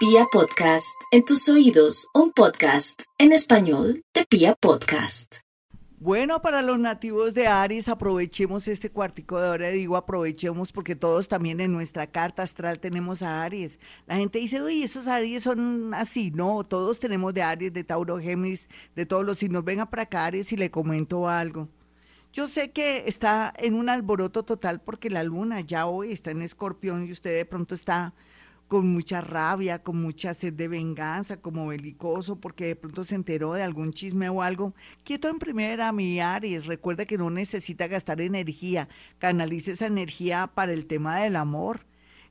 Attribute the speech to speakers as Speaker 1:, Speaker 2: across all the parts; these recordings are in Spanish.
Speaker 1: Pia Podcast, en tus oídos, un podcast en español de Pia Podcast.
Speaker 2: Bueno, para los nativos de Aries, aprovechemos este cuartico de hora, digo aprovechemos porque todos también en nuestra carta astral tenemos a Aries. La gente dice, uy, esos Aries son así, no, todos tenemos de Aries, de Tauro, Géminis, de todos los signos. Venga para acá Aries y le comento algo. Yo sé que está en un alboroto total porque la luna ya hoy está en escorpión y usted de pronto está con mucha rabia, con mucha sed de venganza, como belicoso, porque de pronto se enteró de algún chisme o algo. Quieto en primera, mi Aries, recuerda que no necesita gastar energía, canalice esa energía para el tema del amor,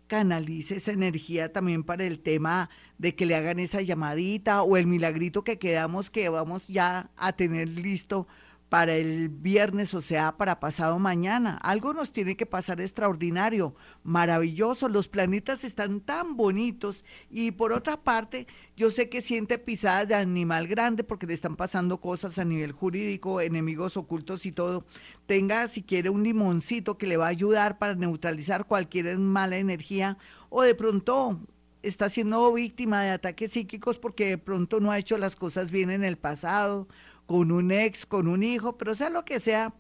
Speaker 2: canalice esa energía también para el tema de que le hagan esa llamadita o el milagrito que quedamos que vamos ya a tener listo para el viernes, o sea, para pasado mañana. Algo nos tiene que pasar extraordinario, maravilloso. Los planetas están tan bonitos y por otra parte, yo sé que siente pisadas de animal grande porque le están pasando cosas a nivel jurídico, enemigos ocultos y todo. Tenga, si quiere, un limoncito que le va a ayudar para neutralizar cualquier mala energía o de pronto está siendo víctima de ataques psíquicos porque de pronto no ha hecho las cosas bien en el pasado con un ex, con un hijo, pero sea lo que sea,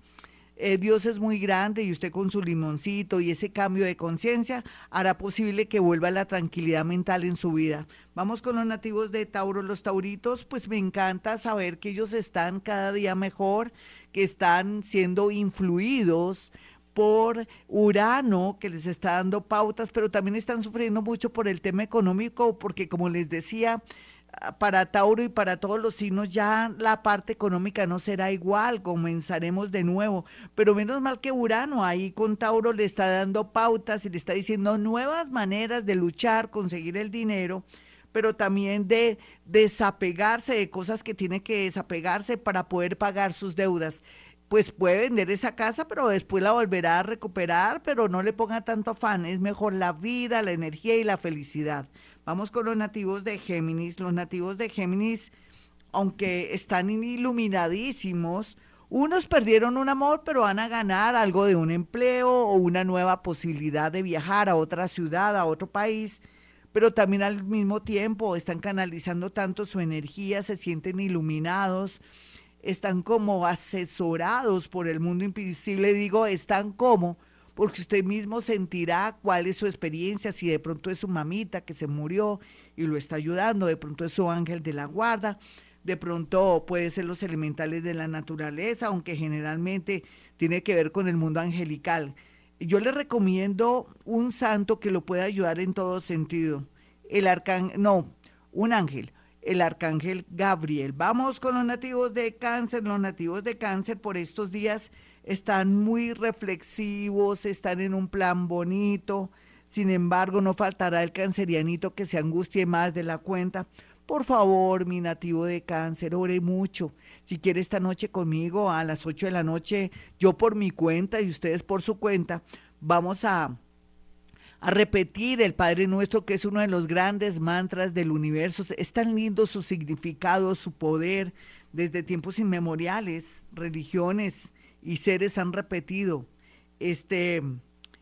Speaker 2: eh, Dios es muy grande y usted con su limoncito y ese cambio de conciencia hará posible que vuelva la tranquilidad mental en su vida. Vamos con los nativos de Tauro, los tauritos, pues me encanta saber que ellos están cada día mejor, que están siendo influidos por Urano, que les está dando pautas, pero también están sufriendo mucho por el tema económico, porque como les decía, para Tauro y para todos los signos ya la parte económica no será igual, comenzaremos de nuevo, pero menos mal que Urano ahí con Tauro le está dando pautas y le está diciendo nuevas maneras de luchar, conseguir el dinero, pero también de desapegarse de cosas que tiene que desapegarse para poder pagar sus deudas pues puede vender esa casa, pero después la volverá a recuperar, pero no le ponga tanto afán, es mejor la vida, la energía y la felicidad. Vamos con los nativos de Géminis. Los nativos de Géminis, aunque están iluminadísimos, unos perdieron un amor, pero van a ganar algo de un empleo o una nueva posibilidad de viajar a otra ciudad, a otro país, pero también al mismo tiempo están canalizando tanto su energía, se sienten iluminados, están como asesorados por el mundo invisible. Digo, están como porque usted mismo sentirá cuál es su experiencia, si de pronto es su mamita que se murió y lo está ayudando, de pronto es su ángel de la guarda, de pronto puede ser los elementales de la naturaleza, aunque generalmente tiene que ver con el mundo angelical. Yo le recomiendo un santo que lo pueda ayudar en todo sentido. El arcángel, no, un ángel, el arcángel Gabriel. Vamos con los nativos de cáncer. Los nativos de cáncer por estos días están muy reflexivos, están en un plan bonito. Sin embargo, no faltará el cancerianito que se angustie más de la cuenta. Por favor, mi nativo de cáncer, ore mucho. Si quiere esta noche conmigo a las 8 de la noche, yo por mi cuenta y ustedes por su cuenta, vamos a, a repetir el Padre Nuestro, que es uno de los grandes mantras del universo. Es tan lindo su significado, su poder, desde tiempos inmemoriales, religiones y seres han repetido este,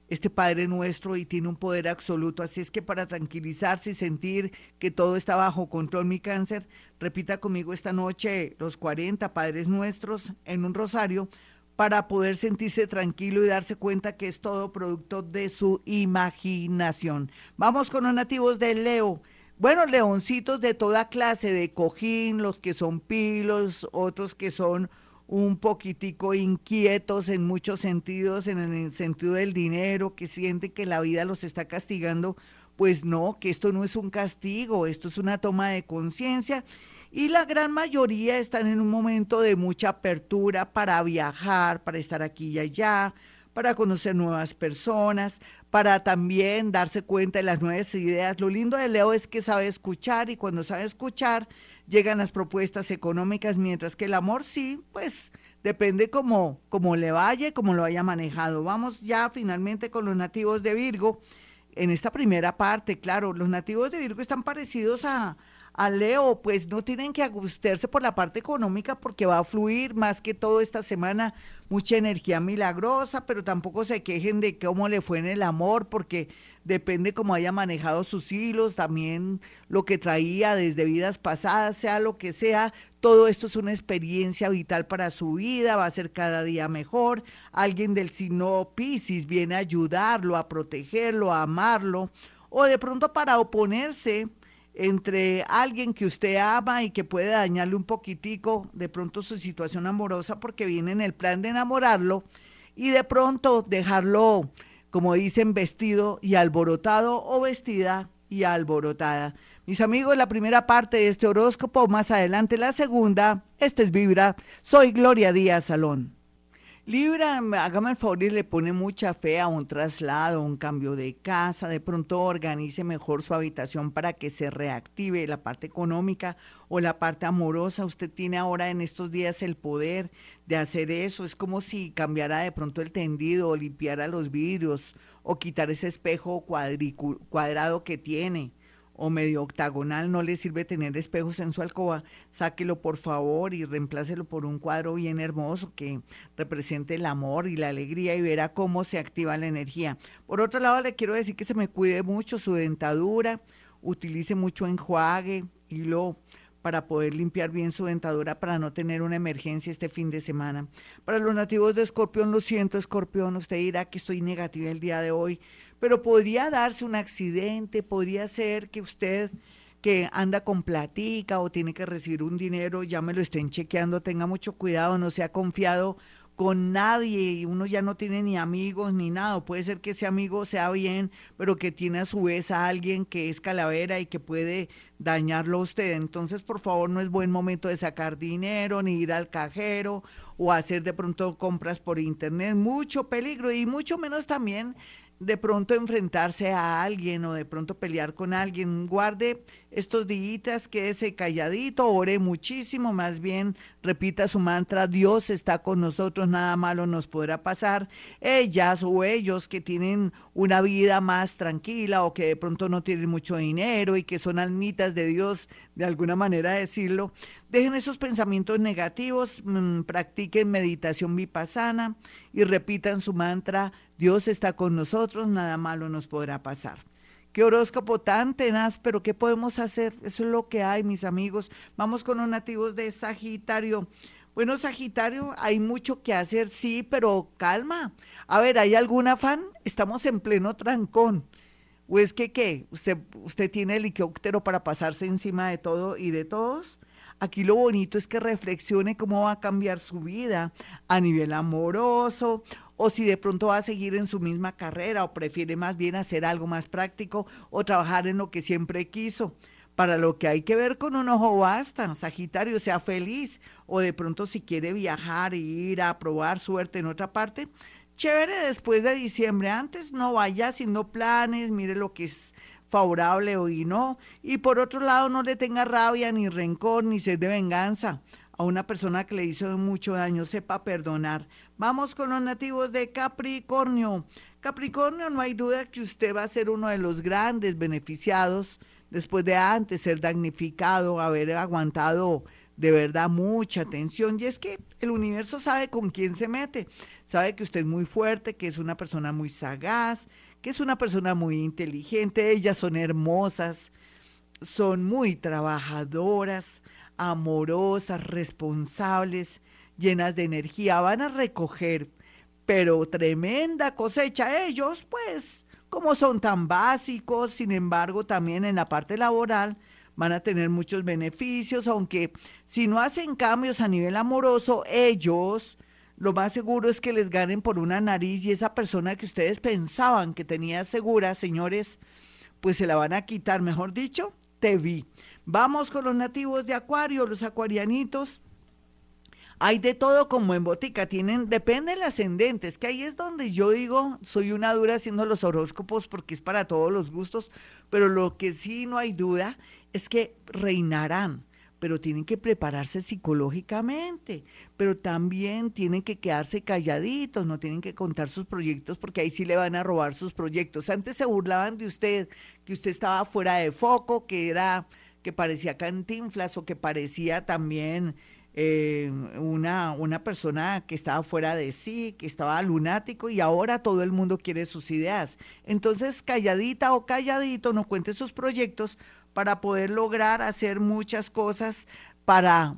Speaker 2: este Padre nuestro y tiene un poder absoluto. Así es que para tranquilizarse y sentir que todo está bajo control, mi cáncer, repita conmigo esta noche los 40 Padres nuestros en un rosario para poder sentirse tranquilo y darse cuenta que es todo producto de su imaginación. Vamos con los nativos de Leo. Bueno, leoncitos de toda clase, de cojín, los que son pilos, otros que son un poquitico inquietos en muchos sentidos, en el sentido del dinero, que sienten que la vida los está castigando, pues no, que esto no es un castigo, esto es una toma de conciencia y la gran mayoría están en un momento de mucha apertura para viajar, para estar aquí y allá, para conocer nuevas personas, para también darse cuenta de las nuevas ideas. Lo lindo de Leo es que sabe escuchar y cuando sabe escuchar llegan las propuestas económicas, mientras que el amor sí, pues depende cómo, cómo le vaya, cómo lo haya manejado. Vamos ya finalmente con los nativos de Virgo. En esta primera parte, claro, los nativos de Virgo están parecidos a, a Leo, pues no tienen que agustarse por la parte económica porque va a fluir más que todo esta semana mucha energía milagrosa, pero tampoco se quejen de cómo le fue en el amor porque depende cómo haya manejado sus hilos, también lo que traía desde vidas pasadas, sea lo que sea, todo esto es una experiencia vital para su vida, va a ser cada día mejor. Alguien del signo Pisces viene a ayudarlo, a protegerlo, a amarlo, o de pronto para oponerse entre alguien que usted ama y que puede dañarle un poquitico de pronto su situación amorosa porque viene en el plan de enamorarlo y de pronto dejarlo como dicen, vestido y alborotado o vestida y alborotada. Mis amigos, la primera parte de este horóscopo, más adelante la segunda. Este es Vibra. Soy Gloria Díaz Salón. Libra, hágame el favor y le pone mucha fe a un traslado, un cambio de casa, de pronto organice mejor su habitación para que se reactive la parte económica o la parte amorosa. Usted tiene ahora en estos días el poder de hacer eso. Es como si cambiara de pronto el tendido o limpiara los vidrios o quitar ese espejo cuadrado que tiene o medio octagonal, no le sirve tener espejos en su alcoba, sáquelo por favor y reemplácelo por un cuadro bien hermoso que represente el amor y la alegría y verá cómo se activa la energía. Por otro lado, le quiero decir que se me cuide mucho su dentadura, utilice mucho enjuague, y lo para poder limpiar bien su dentadura para no tener una emergencia este fin de semana. Para los nativos de Escorpión, lo siento, Escorpión, usted dirá que estoy negativa el día de hoy pero podría darse un accidente, podría ser que usted que anda con platica o tiene que recibir un dinero, ya me lo estén chequeando, tenga mucho cuidado, no sea confiado con nadie y uno ya no tiene ni amigos ni nada. Puede ser que ese amigo sea bien, pero que tiene a su vez a alguien que es calavera y que puede dañarlo a usted. Entonces, por favor, no es buen momento de sacar dinero, ni ir al cajero o hacer de pronto compras por internet. Mucho peligro y mucho menos también de pronto enfrentarse a alguien o de pronto pelear con alguien. Guarde estos días, quédese calladito, ore muchísimo, más bien repita su mantra, Dios está con nosotros, nada malo nos podrá pasar. Ellas o ellos que tienen una vida más tranquila o que de pronto no tienen mucho dinero y que son almitas de Dios, de alguna manera decirlo, dejen esos pensamientos negativos, mm, practiquen meditación vipassana y repitan su mantra, Dios está con nosotros, nada malo nos podrá pasar. Qué horóscopo tan tenaz, pero ¿qué podemos hacer? Eso es lo que hay, mis amigos. Vamos con los nativos de Sagitario. Bueno, Sagitario, hay mucho que hacer, sí, pero calma. A ver, ¿hay algún afán? Estamos en pleno trancón. ¿O es que qué? ¿Usted, usted tiene helicóptero para pasarse encima de todo y de todos? Aquí lo bonito es que reflexione cómo va a cambiar su vida a nivel amoroso o si de pronto va a seguir en su misma carrera o prefiere más bien hacer algo más práctico o trabajar en lo que siempre quiso. Para lo que hay que ver con un ojo basta, Sagitario, sea feliz. O de pronto si quiere viajar e ir a probar suerte en otra parte, chévere después de diciembre, antes no vaya haciendo planes, mire lo que es favorable o y no, y por otro lado no le tenga rabia ni rencor ni sed de venganza a una persona que le hizo mucho daño, sepa perdonar. Vamos con los nativos de Capricornio. Capricornio, no hay duda que usted va a ser uno de los grandes beneficiados después de antes ser damnificado, haber aguantado de verdad mucha tensión. Y es que el universo sabe con quién se mete. Sabe que usted es muy fuerte, que es una persona muy sagaz, que es una persona muy inteligente. Ellas son hermosas, son muy trabajadoras, amorosas, responsables, llenas de energía, van a recoger, pero tremenda cosecha ellos, pues, como son tan básicos, sin embargo, también en la parte laboral van a tener muchos beneficios, aunque si no hacen cambios a nivel amoroso, ellos lo más seguro es que les ganen por una nariz y esa persona que ustedes pensaban que tenía segura, señores, pues se la van a quitar, mejor dicho, te vi. Vamos con los nativos de Acuario, los acuarianitos. Hay de todo como en botica, tienen, depende del ascendente, es que ahí es donde yo digo, soy una dura haciendo los horóscopos porque es para todos los gustos, pero lo que sí no hay duda es que reinarán, pero tienen que prepararse psicológicamente, pero también tienen que quedarse calladitos, no tienen que contar sus proyectos porque ahí sí le van a robar sus proyectos. Antes se burlaban de usted, que usted estaba fuera de foco, que era que parecía cantinflas o que parecía también eh, una, una persona que estaba fuera de sí, que estaba lunático y ahora todo el mundo quiere sus ideas. Entonces, calladita o calladito, no cuente sus proyectos para poder lograr hacer muchas cosas para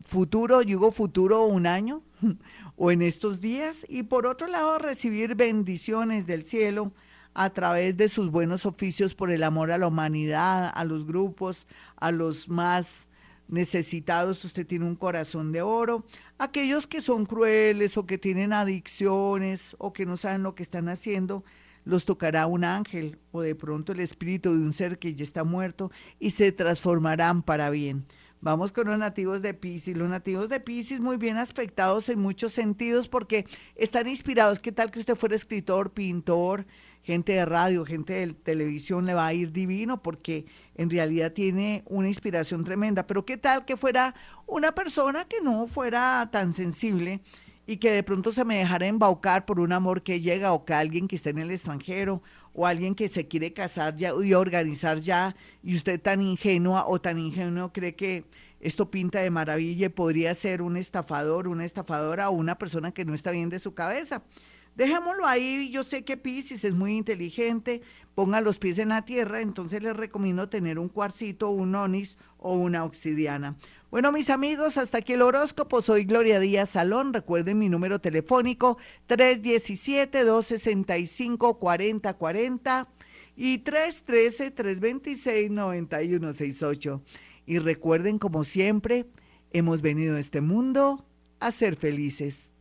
Speaker 2: futuro, digo futuro un año o en estos días, y por otro lado recibir bendiciones del cielo a través de sus buenos oficios por el amor a la humanidad, a los grupos, a los más necesitados, usted tiene un corazón de oro. Aquellos que son crueles o que tienen adicciones o que no saben lo que están haciendo, los tocará un ángel o de pronto el espíritu de un ser que ya está muerto y se transformarán para bien. Vamos con los nativos de Pisces. Los nativos de Pisces muy bien aspectados en muchos sentidos porque están inspirados. ¿Qué tal que usted fuera escritor, pintor, gente de radio, gente de televisión? Le va a ir divino porque en realidad tiene una inspiración tremenda. Pero ¿qué tal que fuera una persona que no fuera tan sensible? y que de pronto se me dejara embaucar por un amor que llega o que alguien que está en el extranjero o alguien que se quiere casar ya y organizar ya y usted tan ingenua o tan ingenuo cree que esto pinta de maravilla y podría ser un estafador, una estafadora o una persona que no está bien de su cabeza. Dejémoslo ahí, yo sé que Pisces es muy inteligente, ponga los pies en la tierra, entonces les recomiendo tener un cuarcito, un onis o una obsidiana. Bueno, mis amigos, hasta aquí el horóscopo. Soy Gloria Díaz Salón. Recuerden mi número telefónico 317-265-4040 y 313-326-9168. Y recuerden, como siempre, hemos venido a este mundo a ser felices.